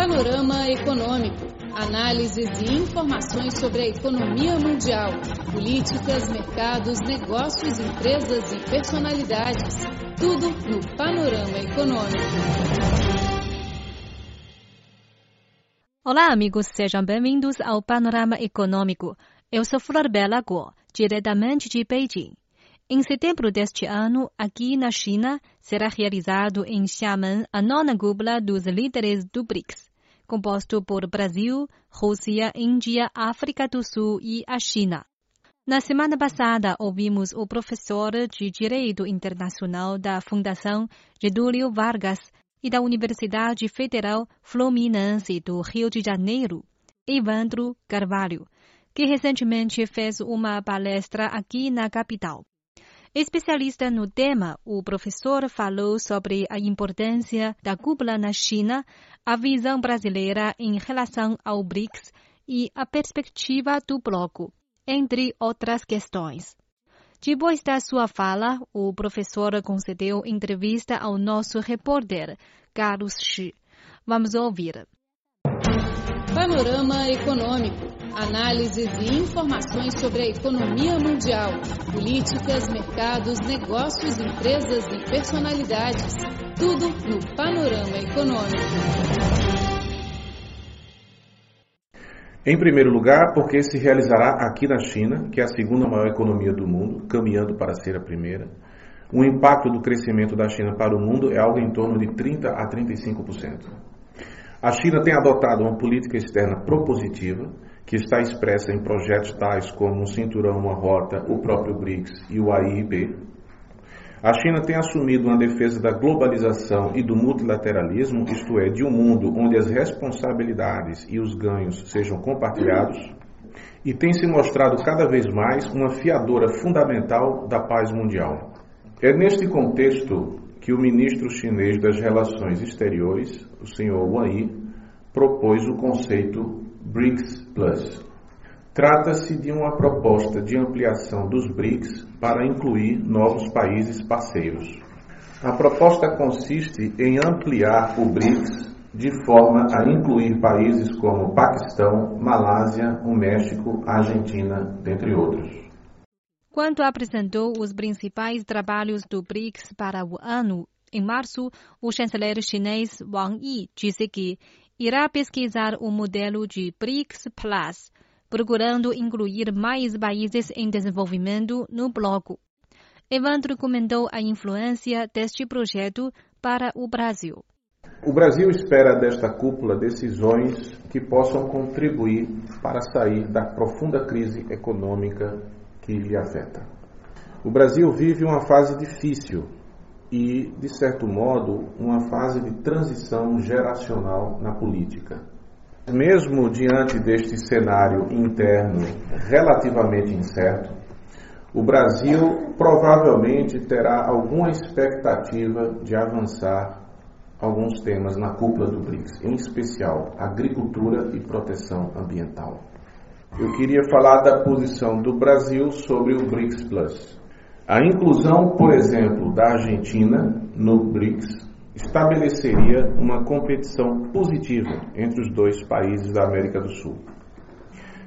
Panorama Econômico. Análises e informações sobre a economia mundial, políticas, mercados, negócios, empresas e personalidades. Tudo no Panorama Econômico. Olá, amigos, sejam bem-vindos ao Panorama Econômico. Eu sou Flor Bela Guo, diretamente de Beijing. Em setembro deste ano, aqui na China, será realizado em Xiamen a nona cúpula dos líderes do BRICS, composto por Brasil, Rússia, Índia, África do Sul e a China. Na semana passada, ouvimos o professor de Direito Internacional da Fundação Getúlio Vargas e da Universidade Federal Fluminense do Rio de Janeiro, Evandro Carvalho, que recentemente fez uma palestra aqui na capital. Especialista no tema, o professor falou sobre a importância da cúpula na China, a visão brasileira em relação ao BRICS e a perspectiva do bloco, entre outras questões. Depois da sua fala, o professor concedeu entrevista ao nosso repórter, Carlos Shi. Vamos ouvir. Panorama Econômico. Análises e informações sobre a economia mundial, políticas, mercados, negócios, empresas e personalidades. Tudo no Panorama Econômico. Em primeiro lugar, porque se realizará aqui na China, que é a segunda maior economia do mundo, caminhando para ser a primeira. O impacto do crescimento da China para o mundo é algo em torno de 30 a 35%. A China tem adotado uma política externa propositiva, que está expressa em projetos tais como o Cinturão Uma Rota, o próprio BRICS e o AIIB. A China tem assumido uma defesa da globalização e do multilateralismo, isto é, de um mundo onde as responsabilidades e os ganhos sejam compartilhados, e tem se mostrado cada vez mais uma fiadora fundamental da paz mundial. É neste contexto que o ministro chinês das Relações Exteriores, o senhor Wang Yi, propôs o conceito BRICS Plus. Trata-se de uma proposta de ampliação dos BRICS para incluir novos países parceiros. A proposta consiste em ampliar o BRICS de forma a incluir países como Paquistão, Malásia, o México, Argentina, dentre outros. Quando apresentou os principais trabalhos do BRICS para o ano, em março, o chanceler chinês Wang Yi disse que irá pesquisar o modelo de BRICS Plus, procurando incluir mais países em desenvolvimento no bloco. Evandro comentou a influência deste projeto para o Brasil. O Brasil espera desta cúpula decisões que possam contribuir para sair da profunda crise econômica que lhe afeta. O Brasil vive uma fase difícil e, de certo modo, uma fase de transição geracional na política. Mesmo diante deste cenário interno relativamente incerto, o Brasil provavelmente terá alguma expectativa de avançar alguns temas na cúpula do BRICS, em especial agricultura e proteção ambiental. Eu queria falar da posição do Brasil sobre o BRICS Plus. A inclusão, por exemplo, da Argentina no BRICS estabeleceria uma competição positiva entre os dois países da América do Sul.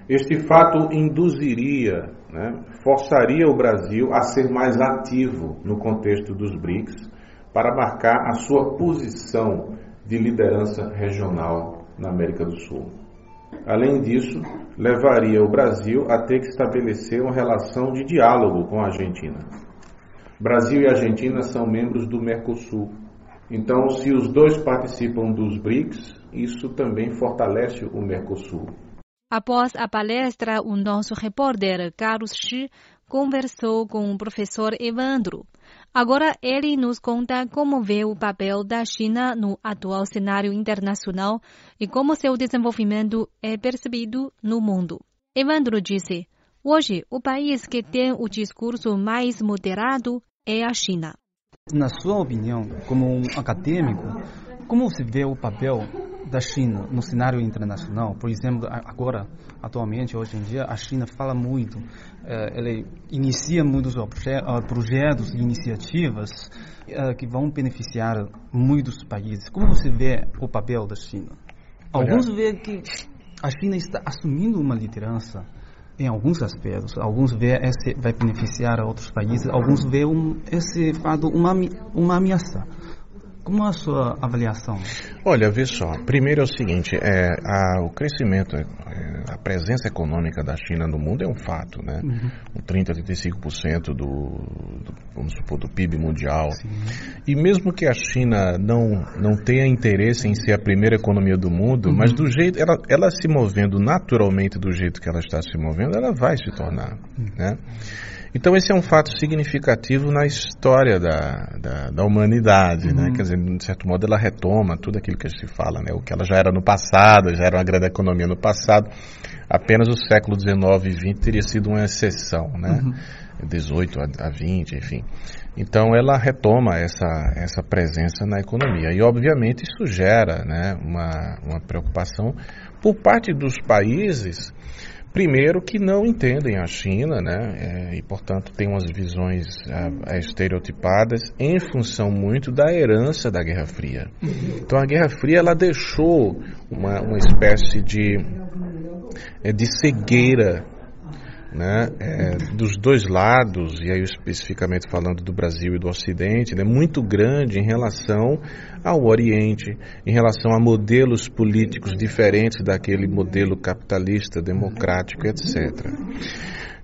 Este fato induziria, né, forçaria o Brasil a ser mais ativo no contexto dos BRICS para marcar a sua posição de liderança regional na América do Sul. Além disso, levaria o Brasil a ter que estabelecer uma relação de diálogo com a Argentina. Brasil e Argentina são membros do Mercosul. Então, se os dois participam dos BRICS, isso também fortalece o Mercosul. Após a palestra, o nosso repórter Carlos Shi conversou com o professor Evandro. Agora ele nos conta como vê o papel da China no atual cenário internacional e como seu desenvolvimento é percebido no mundo. Evandro disse: Hoje, o país que tem o discurso mais moderado é a China. Na sua opinião, como um acadêmico, como você vê o papel da China no cenário internacional? Por exemplo, agora, atualmente, hoje em dia, a China fala muito, eh, ela inicia muitos projetos e iniciativas eh, que vão beneficiar muitos países. Como você vê o papel da China? Alguns veem que a China está assumindo uma liderança em alguns aspectos. Alguns vê esse vai beneficiar outros países, alguns vê um, esse fato uma, uma ameaça. Como é a sua avaliação? Olha, vê só. Primeiro é o seguinte: é, a, o crescimento, é, a presença econômica da China no mundo é um fato, né? Uhum. 30, 35% do, do, vamos supor, do PIB mundial. Sim. E mesmo que a China não, não tenha interesse em ser a primeira economia do mundo, uhum. mas do jeito, ela, ela se movendo naturalmente do jeito que ela está se movendo, ela vai se tornar, uhum. né? Então esse é um fato significativo na história da, da, da humanidade, né? uhum. né? Quer dizer, de certo modo ela retoma tudo aquilo que se fala, né? O que ela já era no passado, já era uma grande economia no passado. Apenas o século XIX e XX teria sido uma exceção, né? Uhum. 18 a, a 20, enfim. Então ela retoma essa, essa presença na economia. E obviamente isso gera né, uma, uma preocupação por parte dos países Primeiro que não entendem a China, né, é, e portanto têm umas visões é, estereotipadas em função muito da herança da Guerra Fria. Então a Guerra Fria ela deixou uma, uma espécie de, é, de cegueira né, é, dos dois lados, e aí especificamente falando do Brasil e do Ocidente, né, muito grande em relação ao Oriente, em relação a modelos políticos diferentes daquele modelo capitalista, democrático, etc.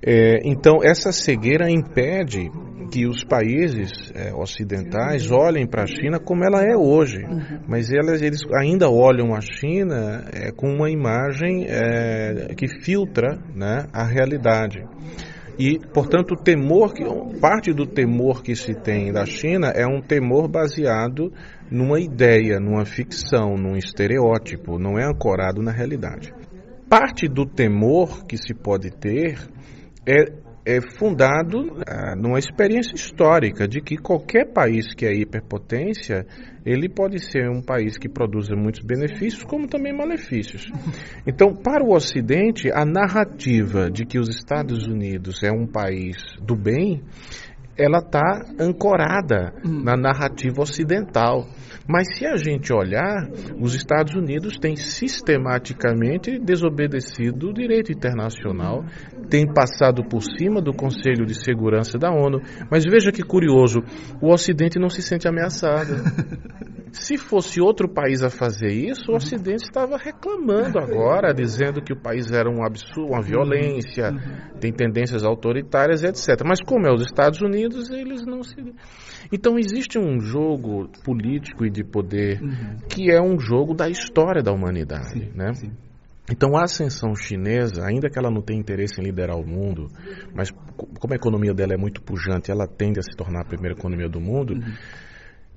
É, então, essa cegueira impede que os países é, ocidentais olhem para a China como ela é hoje, uhum. mas elas, eles ainda olham a China é, com uma imagem é, que filtra né, a realidade. E, portanto, o temor, que, parte do temor que se tem da China é um temor baseado numa ideia, numa ficção, num estereótipo, não é ancorado na realidade. Parte do temor que se pode ter é é fundado ah, numa experiência histórica de que qualquer país que é hiperpotência, ele pode ser um país que produza muitos benefícios, como também malefícios. Então, para o Ocidente, a narrativa de que os Estados Unidos é um país do bem, ela está ancorada hum. na narrativa ocidental. Mas se a gente olhar, os Estados Unidos têm sistematicamente desobedecido o direito internacional, têm passado por cima do Conselho de Segurança da ONU. Mas veja que curioso, o Ocidente não se sente ameaçado. Se fosse outro país a fazer isso, o Ocidente estava reclamando agora, dizendo que o país era um absurdo, uma violência, tem tendências autoritárias, etc. Mas como é os Estados Unidos, eles não se. Então existe um jogo político e de poder que é um jogo da história da humanidade, sim, né? Sim. Então a ascensão chinesa, ainda que ela não tenha interesse em liderar o mundo, mas como a economia dela é muito pujante, ela tende a se tornar a primeira economia do mundo. Uhum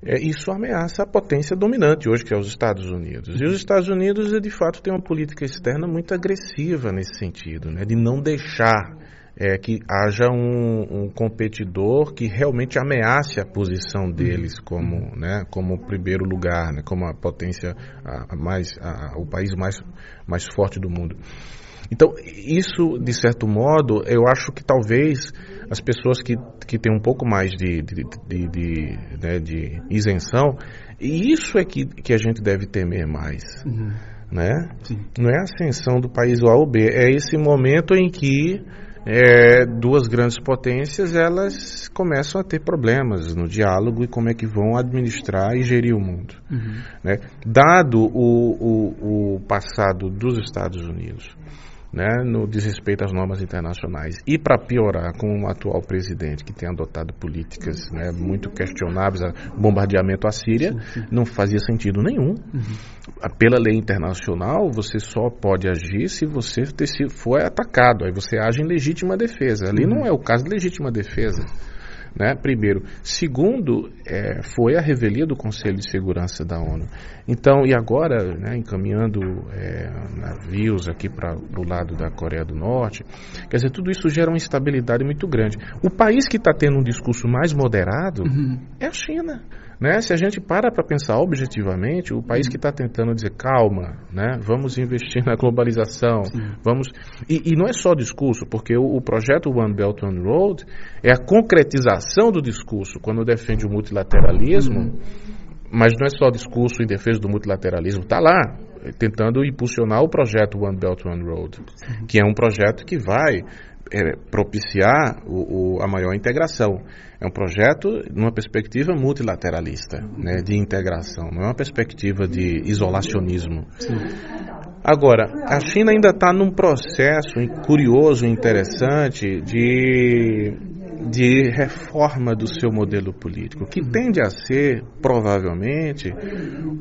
é, isso ameaça a potência dominante hoje, que é os Estados Unidos. E os Estados Unidos, de fato, têm uma política externa muito agressiva nesse sentido, né, de não deixar é, que haja um, um, competidor que realmente ameace a posição deles como, né, como primeiro lugar, né, como a potência, a, a mais, a, o país mais, mais forte do mundo. Então, isso, de certo modo, eu acho que talvez as pessoas que, que têm um pouco mais de, de, de, de, né, de isenção, e isso é que, que a gente deve temer mais. Uhum. Né? Não é a ascensão do país A ou B, é esse momento em que é, duas grandes potências elas começam a ter problemas no diálogo e como é que vão administrar e gerir o mundo. Uhum. Né? Dado o, o, o passado dos Estados Unidos, né, no desrespeito às normas internacionais. E para piorar, com o atual presidente que tem adotado políticas né, muito questionáveis, bombardeamento à Síria, não fazia sentido nenhum. Uhum. Pela lei internacional, você só pode agir se você for atacado. Aí você age em legítima defesa. Ali uhum. não é o caso de legítima defesa né? Primeiro. Segundo, é, foi a revelia do Conselho de Segurança da ONU. Então, e agora, né, encaminhando é, navios aqui para o lado da Coreia do Norte, quer dizer, tudo isso gera uma instabilidade muito grande. O país que está tendo um discurso mais moderado uhum. é a China. Né? Se a gente para para pensar objetivamente, o país que está tentando dizer calma, né? vamos investir na globalização, Sim. vamos e, e, não é só discurso, porque o, o, projeto One Belt One Road é a concretização do discurso quando defende o multilateralismo. Uhum Mas não é só discurso em defesa do multilateralismo, está lá, tentando impulsionar o projeto One Belt One Road, que é um projeto que vai é, propiciar o, o, a maior integração. É um projeto numa perspectiva multilateralista, né, de integração, não é uma perspectiva de isolacionismo. Sim. Agora, a China ainda está num processo curioso, interessante de de reforma do seu modelo político, que tende a ser, provavelmente,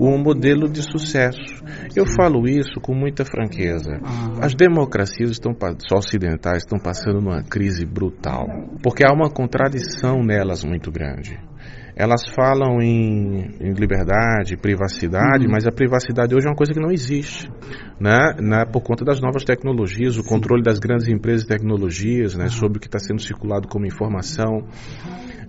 um modelo de sucesso. Eu falo isso com muita franqueza. As democracias estão, ocidentais estão passando numa crise brutal, porque há uma contradição nelas muito grande elas falam em, em liberdade, privacidade, uhum. mas a privacidade hoje é uma coisa que não existe, né? né? Por conta das novas tecnologias, o controle das grandes empresas de tecnologias, né? Sobre o que está sendo circulado como informação.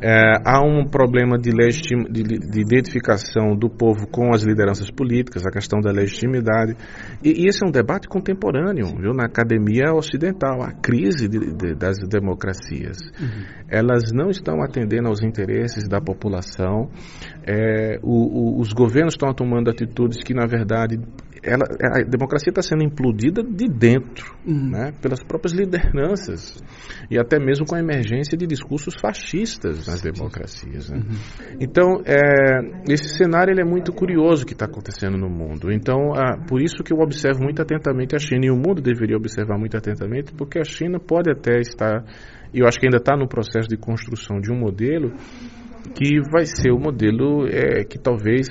É, há um problema de, legitim, de, de, identificação do povo com as lideranças políticas, a questão da legitimidade. E, e esse é um debate contemporâneo, viu, na academia ocidental. A crise de, das democracias. Uhum. Elas não estão atendendo aos interesses da população. É, o, o, os governos estão tomando atitudes que, na verdade, ela, a democracia está sendo implodida de dentro, uhum. né, pelas próprias lideranças e até mesmo com a emergência de discursos fascistas nas democracias. Né? Uhum. Então, é, esse cenário ele é muito curioso que está acontecendo no mundo. Então, ah, por isso que eu observo muito atentamente a China e o mundo deveria observar muito atentamente, porque a China pode até estar, e eu acho que ainda está no processo de construção de um modelo que vai ser o modelo é, que talvez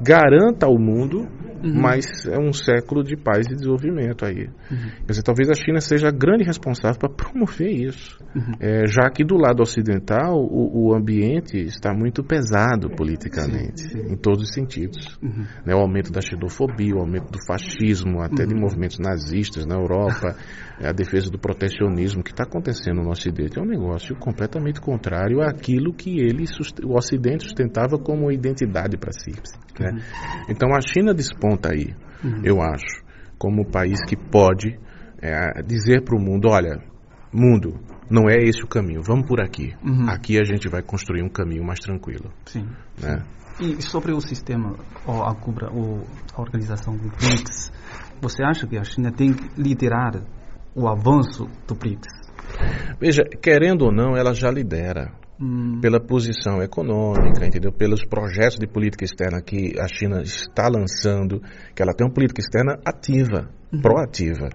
garanta ao mundo uhum. mas é um século de paz e desenvolvimento aí. Uhum. Quer dizer, talvez a China seja a grande responsável para promover isso. Uhum. É, já que do lado ocidental o, o ambiente está muito pesado politicamente, sim, sim. em todos os sentidos. Uhum. Né, o aumento da xenofobia, o aumento do fascismo, até de uhum. movimentos nazistas na Europa, a defesa do protecionismo que está acontecendo no Ocidente é um negócio completamente contrário àquilo que ele, o Ocidente sustentava como identidade para si. Né? Uhum. Então a China desponta aí, uhum. eu acho, como o país que pode é, dizer para o mundo, olha, mundo, não é esse o caminho, vamos por aqui. Uhum. Aqui a gente vai construir um caminho mais tranquilo. Sim. Né? E sobre o sistema, ou a, ou a organização do BRICS, você acha que a China tem que liderar o avanço do BRICS? Veja, querendo ou não, ela já lidera. Hum. Pela posição econômica, entendeu? Pelos projetos de política externa que a China está lançando, que ela tem uma política externa ativa, uhum. proativa.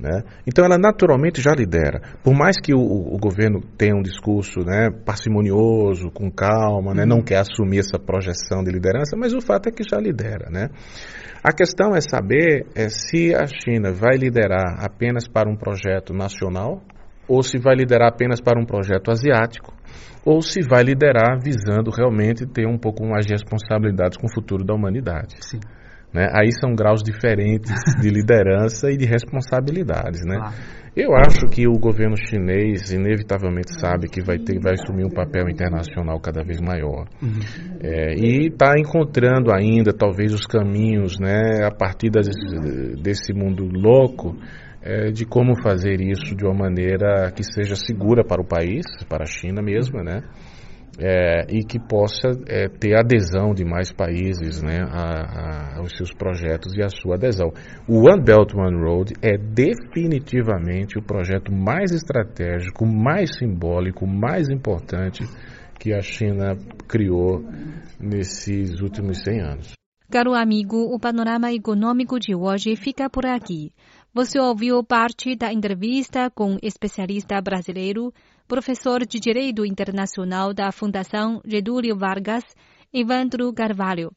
Né? Então ela naturalmente já lidera. Por mais que o, o governo tenha um discurso né, parcimonioso, com calma, né, não uhum. quer assumir essa projeção de liderança, mas o fato é que já lidera. Né? A questão é saber é, se a China vai liderar apenas para um projeto nacional ou se vai liderar apenas para um projeto asiático ou se vai liderar visando realmente ter um pouco mais de responsabilidades com o futuro da humanidade. Sim. Né? Aí são graus diferentes de liderança e de responsabilidades, né? Eu acho que o governo chinês inevitavelmente sabe que vai ter, vai assumir um papel internacional cada vez maior uhum. é, e está encontrando ainda talvez os caminhos, né, a partir das, desse mundo louco, é, de como fazer isso de uma maneira que seja segura para o país, para a China mesma, né? é, e que possa é, ter adesão de mais países né, a, a, aos seus projetos e a sua adesão. O One Belt One Road é definitivamente o projeto mais estratégico, mais simbólico, mais importante que a China criou nesses últimos 100 anos. Caro amigo, o panorama econômico de hoje fica por aqui. Você ouviu parte da entrevista com especialista brasileiro professor de Direito Internacional da Fundação Getúlio Vargas, Evandro Carvalho,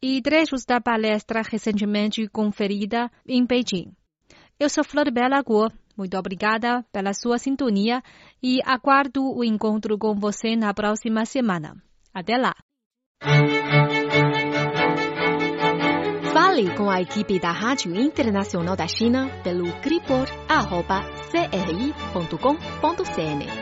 e trechos da palestra recentemente conferida em Beijing. Eu sou Flor Guo. Muito obrigada pela sua sintonia e aguardo o encontro com você na próxima semana. Até lá! Fale com a equipe da Rádio Internacional da China pelo cripor.cri.com.cn